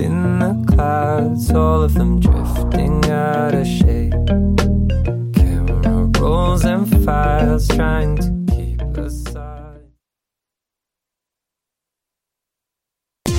In the clouds, all of them drifting out of shape. Camera rolls and files trying to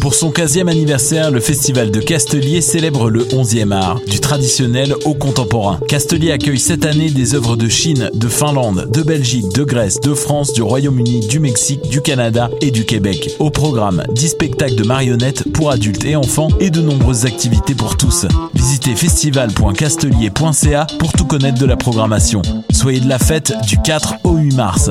Pour son 15e anniversaire, le festival de Castelier célèbre le 11e art, du traditionnel au contemporain. Castelier accueille cette année des œuvres de Chine, de Finlande, de Belgique, de Grèce, de France, du Royaume-Uni, du Mexique, du Canada et du Québec. Au programme, 10 spectacles de marionnettes pour adultes et enfants et de nombreuses activités pour tous. Visitez festival.castelier.ca pour tout connaître de la programmation. Soyez de la fête du 4 au 8 mars.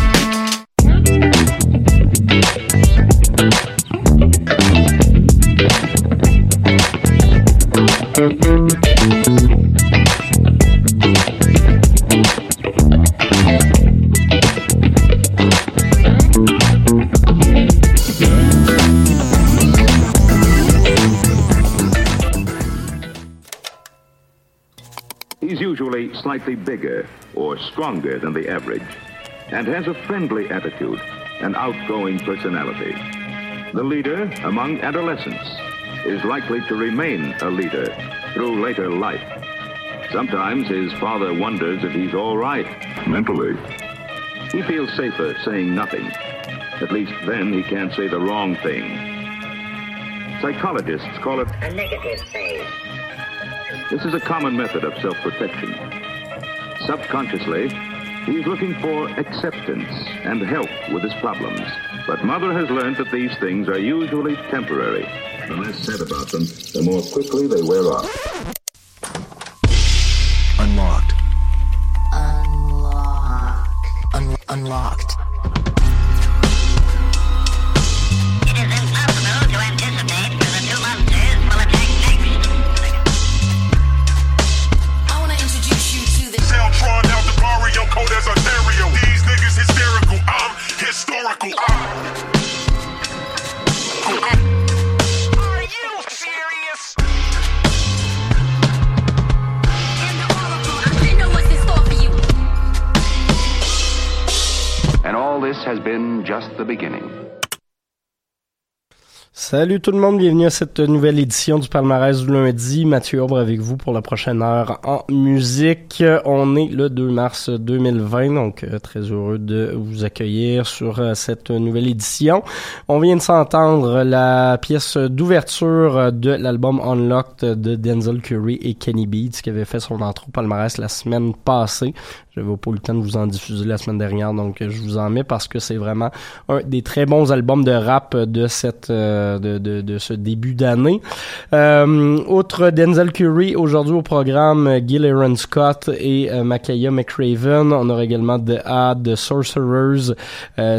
slightly bigger or stronger than the average and has a friendly attitude and outgoing personality. The leader among adolescents is likely to remain a leader through later life. Sometimes his father wonders if he's all right mentally. He feels safer saying nothing. At least then he can't say the wrong thing. Psychologists call it a negative phase. this is a common method of self-protection. Subconsciously, he's looking for acceptance and help with his problems. But mother has learned that these things are usually temporary. The less said about them, the more quickly they wear off. Unlocked. Unlocked. Un- unlocked. This has been just the beginning. Salut tout le monde, bienvenue à cette nouvelle édition du palmarès du lundi. Mathieu Aubre avec vous pour la prochaine heure en musique. On est le 2 mars 2020, donc euh, très heureux de vous accueillir sur euh, cette nouvelle édition. On vient de s'entendre la pièce d'ouverture de l'album Unlocked de Denzel Curry et Kenny Beats qui avait fait son entrée au palmarès la semaine passée. J'avais pas eu le temps de vous en diffuser la semaine dernière, donc je vous en mets parce que c'est vraiment un des très bons albums de rap de cette euh, de, ce début d'année. Euh, outre Denzel Curry, aujourd'hui au programme, euh, Gil Aaron Scott et euh, Makaya McRaven. On aura également The Ad, The Sorcerers,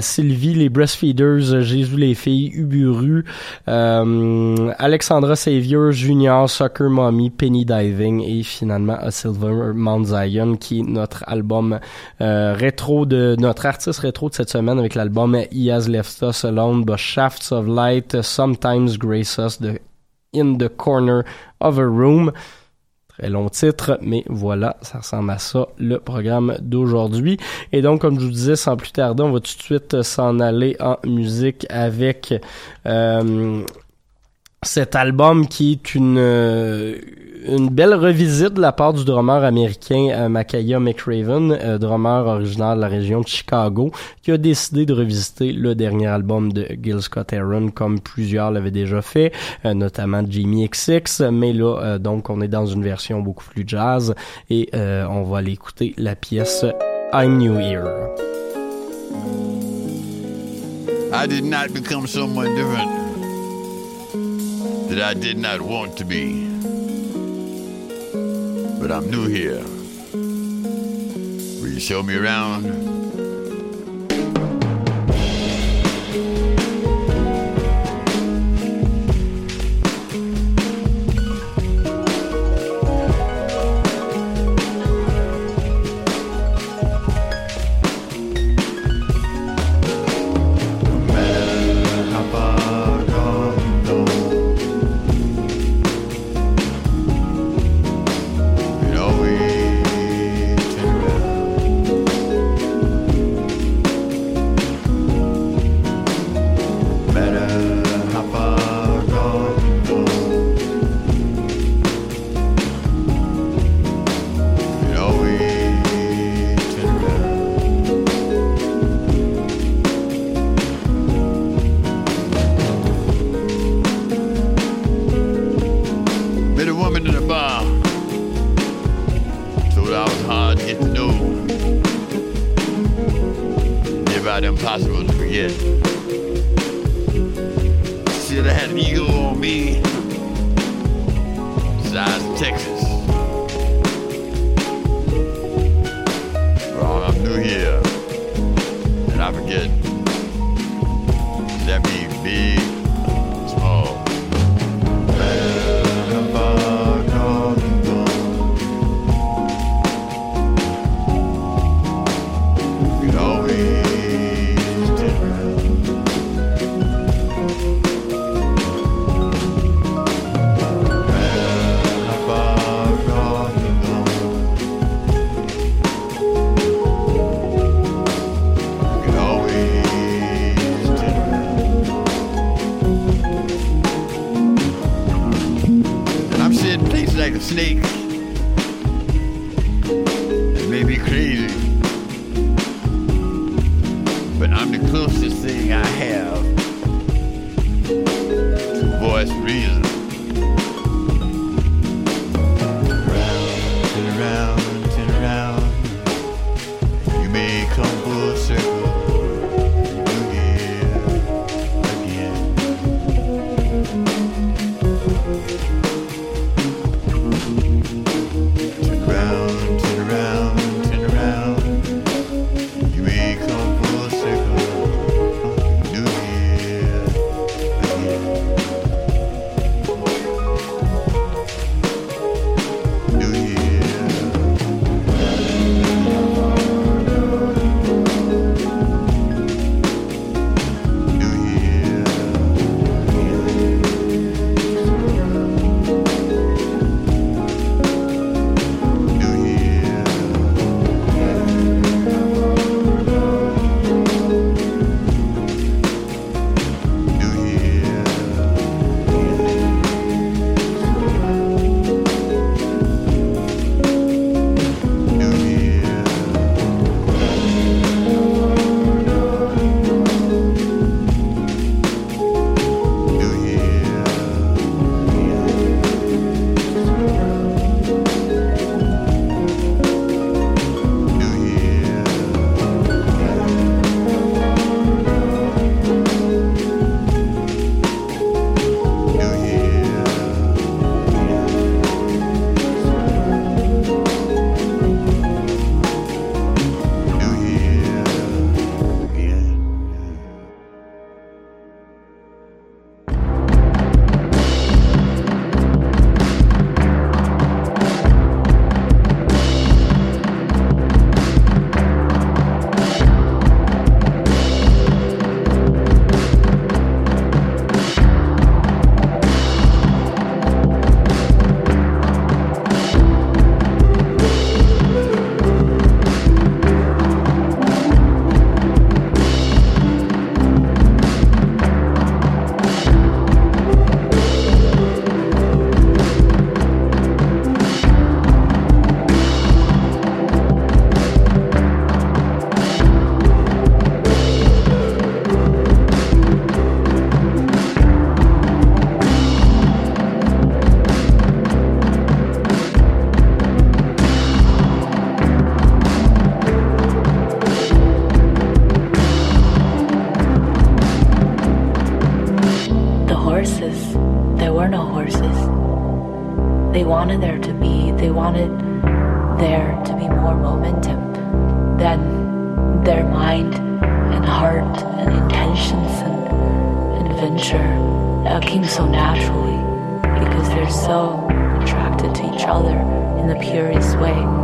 Sylvie, les Breastfeeders, Jésus les filles, Uburu, Alexandra Savior, Junior, Soccer Mommy, Penny Diving et finalement A Silver Mount Zion qui est notre album euh, rétro de notre artiste rétro de cette semaine avec l'album He Has Left Us Alone, The Shafts of Light, Sometimes Grace Us, The In the Corner of a Room. Très long titre, mais voilà, ça ressemble à ça, le programme d'aujourd'hui. Et donc, comme je vous disais, sans plus tarder, on va tout de suite s'en aller en musique avec euh, cet album qui est une, euh, une belle revisite de la part du drummer américain euh, Makaya McRaven, euh, drummer originaire de la région de Chicago, qui a décidé de revisiter le dernier album de Gil Scott Aaron comme plusieurs l'avaient déjà fait, euh, notamment Jimmy XX, mais là, donc, on est dans une version beaucoup plus jazz et on va aller écouter la pièce I'm New Here. I did not become someone different that I did not want to be. But I'm new here. Will you show me around? Impossible to forget. their mind and heart and intentions and adventure that came so naturally because they're so attracted to each other in the purest way.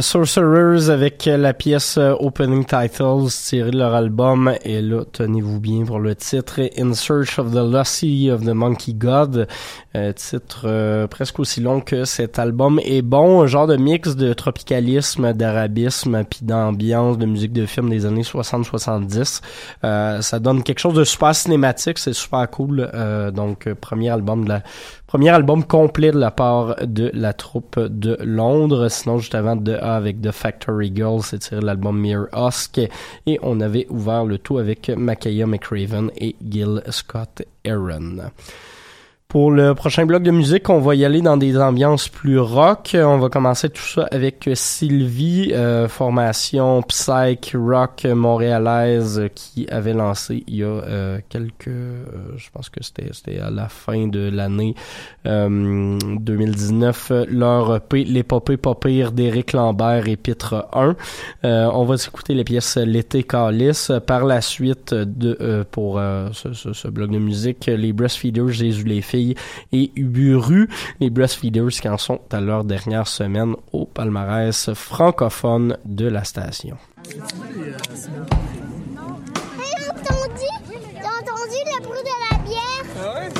The Sorcerers avec la pièce euh, Opening Titles tirée de leur album. Et là, tenez-vous bien pour le titre In Search of the Lusty of the Monkey God. Euh, titre euh, presque aussi long que cet album est bon. Un genre de mix de tropicalisme, d'arabisme, puis d'ambiance de musique de film des années 60-70. ça donne quelque chose de super cinématique. C'est super cool. donc, premier album de la Premier album complet de la part de la troupe de Londres. Sinon, juste avant de A avec The Factory Girls, c'est tiré l'album Mere Husk. Et on avait ouvert le tout avec Makaya McRaven et Gil Scott Aaron. Pour le prochain bloc de musique, on va y aller dans des ambiances plus rock. On va commencer tout ça avec Sylvie, euh, formation psych rock montréalaise qui avait lancé il y a euh, quelques, euh, je pense que c'était à la fin de l'année 2019 leur EP l'épopée pas pire d'Éric Lambert épître 1. on va écouter les pièces L'été calice. Par la suite de pour ce, ce, ce bloc de musique, les Breastfeeders Jésus les filles et Uburu, les breastfeeders qui en sont à leur dernière semaine au palmarès francophone de la station. Hey, entendu? T'as entendu le bruit de la bière?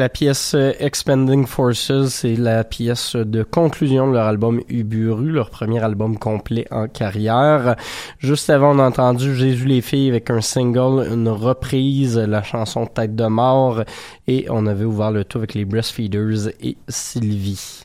La pièce euh, Expanding Forces, c'est la pièce de conclusion de leur album Uburu, leur premier album complet en carrière. Juste avant, on a entendu Jésus les filles avec un single, une reprise, la chanson Tête de mort, et on avait ouvert le tout avec les Breastfeeders et Sylvie.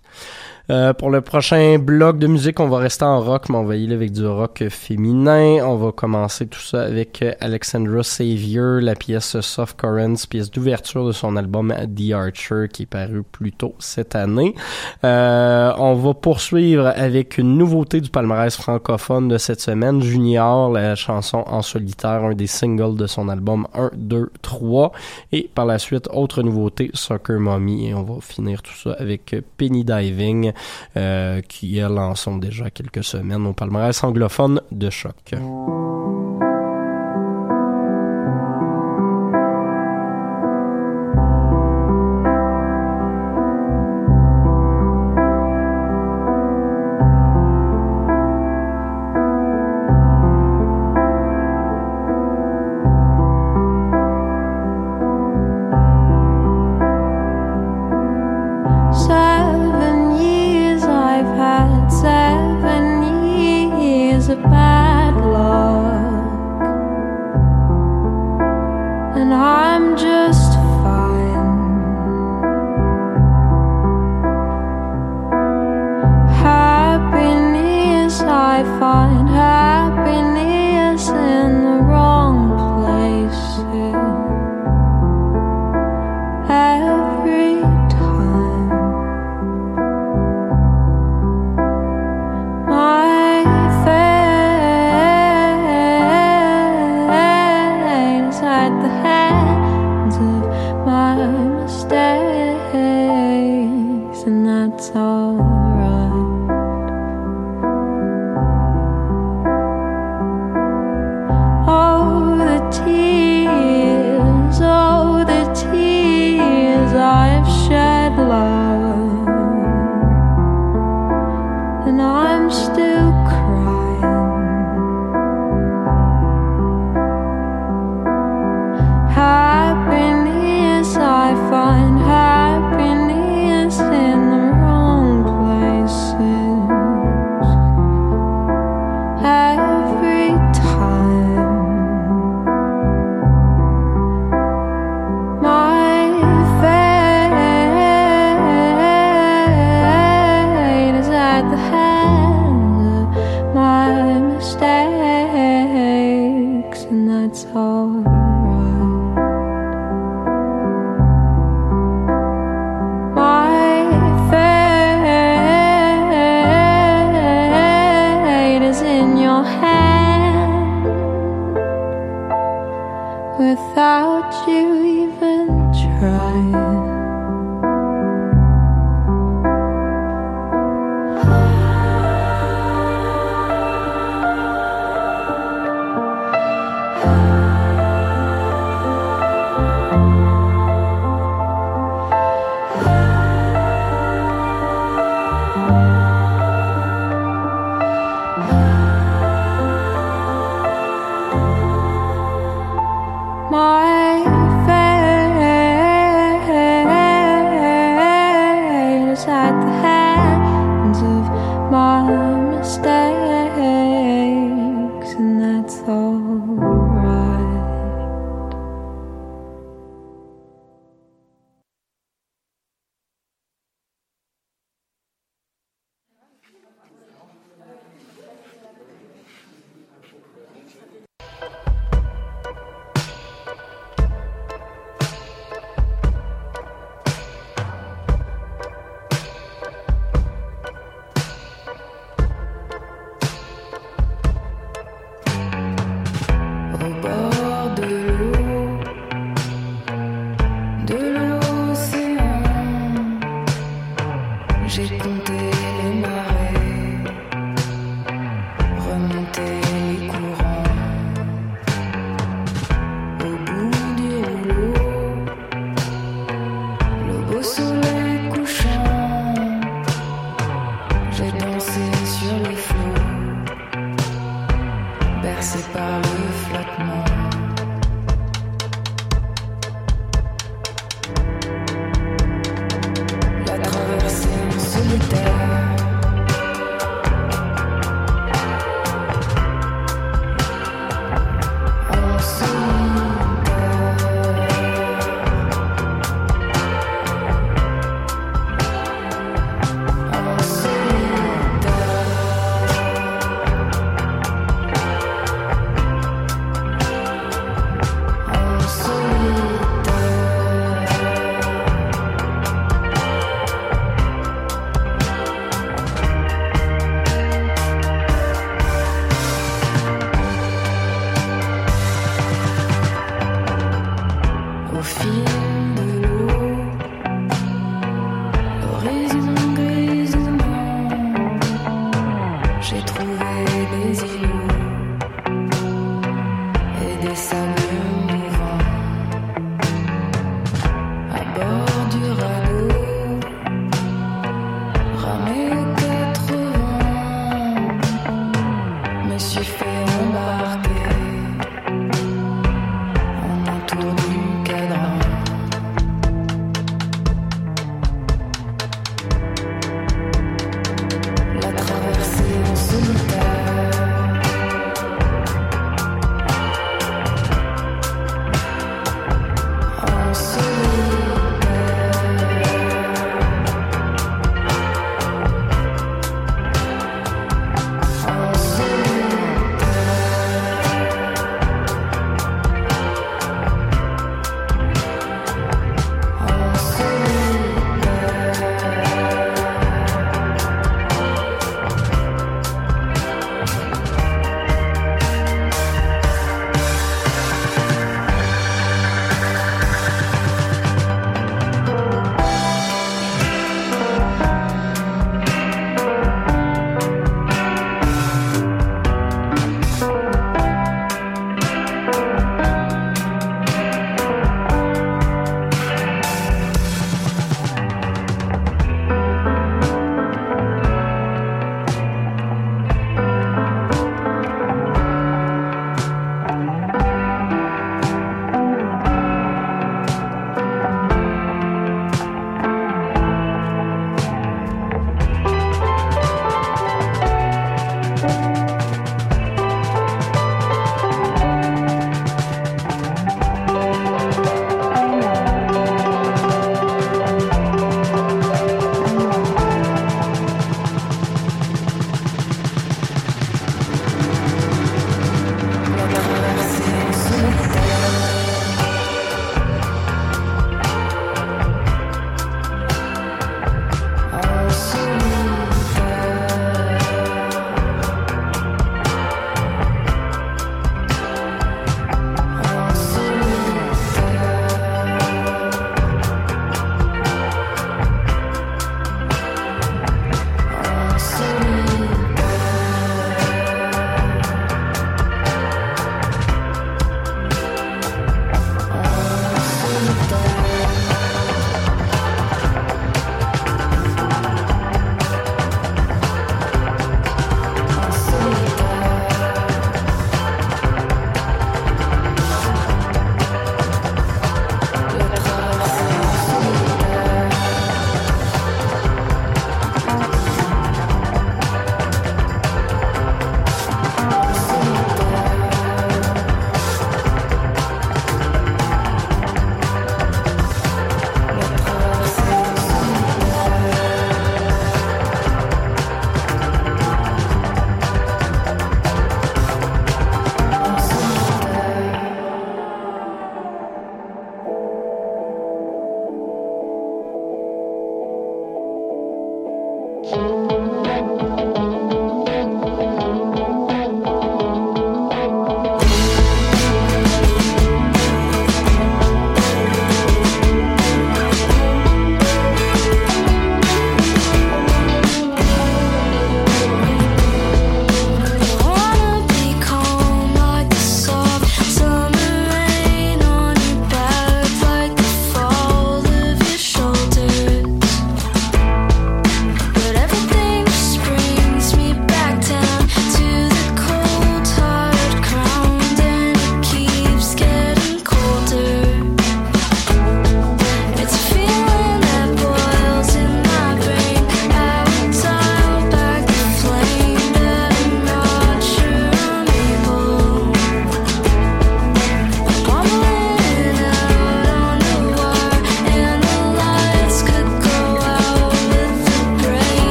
Euh, pour le prochain bloc de musique, on va rester en rock, mais on va y aller avec du rock féminin. On va commencer tout ça avec euh, Alexandra Savior, la pièce Soft Currents, pièce d'ouverture de son album The Archer qui est paru plus tôt cette année. Euh, on va poursuivre avec une nouveauté du palmarès francophone de cette semaine, Junior, la chanson en solitaire, un des singles de son album 1, 2, 3. Et par la suite, autre nouveauté, Soccer Mommy. Et on va finir tout ça avec Penny Diving euh, qui elles en sont déjà quelques semaines au palmarès anglophone de choc.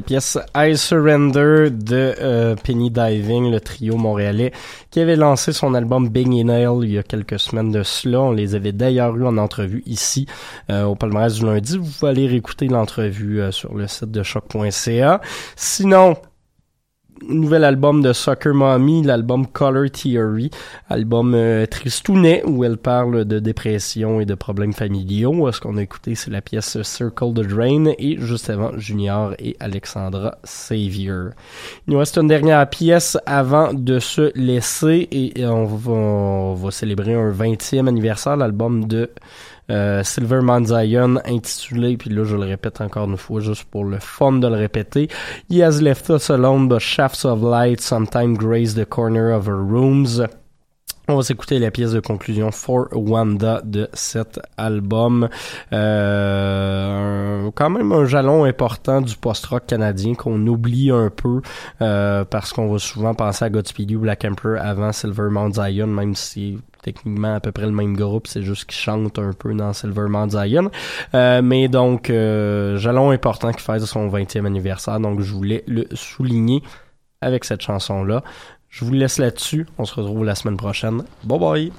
La pièce I Surrender de euh, Penny Diving, le trio montréalais, qui avait lancé son album Big in il y a quelques semaines de cela. On les avait d'ailleurs eu en entrevue ici euh, au palmarès du lundi. Vous pouvez aller réécouter l'entrevue euh, sur le site de choc.ca. Sinon, nouvel album de Soccer Mommy, l'album Color Theory, album euh, tristounet où elle parle de dépression et de problèmes familiaux. Ce qu'on a écouté, c'est la pièce Circle the Drain et juste avant Junior et Alexandra Savior. Il nous reste une dernière pièce avant de se laisser et on va, on va célébrer un 20e anniversaire, l'album de euh, Silver Mount Zion intitulé, puis là je le répète encore une fois juste pour le fun de le répéter, He left us alone but shafts of light sometimes graze the corner of our rooms. On va s'écouter la pièce de conclusion For Wanda de cet album. Euh, quand même un jalon important du post-rock canadien qu'on oublie un peu euh, parce qu'on va souvent penser à Godspeed You, Black Emperor avant Silver Mount Zion, même si techniquement à peu près le même groupe, c'est juste qu'ils chantent un peu dans Silver Mount Zion. Euh, mais donc, euh, jalon important qui fête son 20e anniversaire, donc je voulais le souligner avec cette chanson-là. Je vous laisse là-dessus. On se retrouve la semaine prochaine. Bye bye!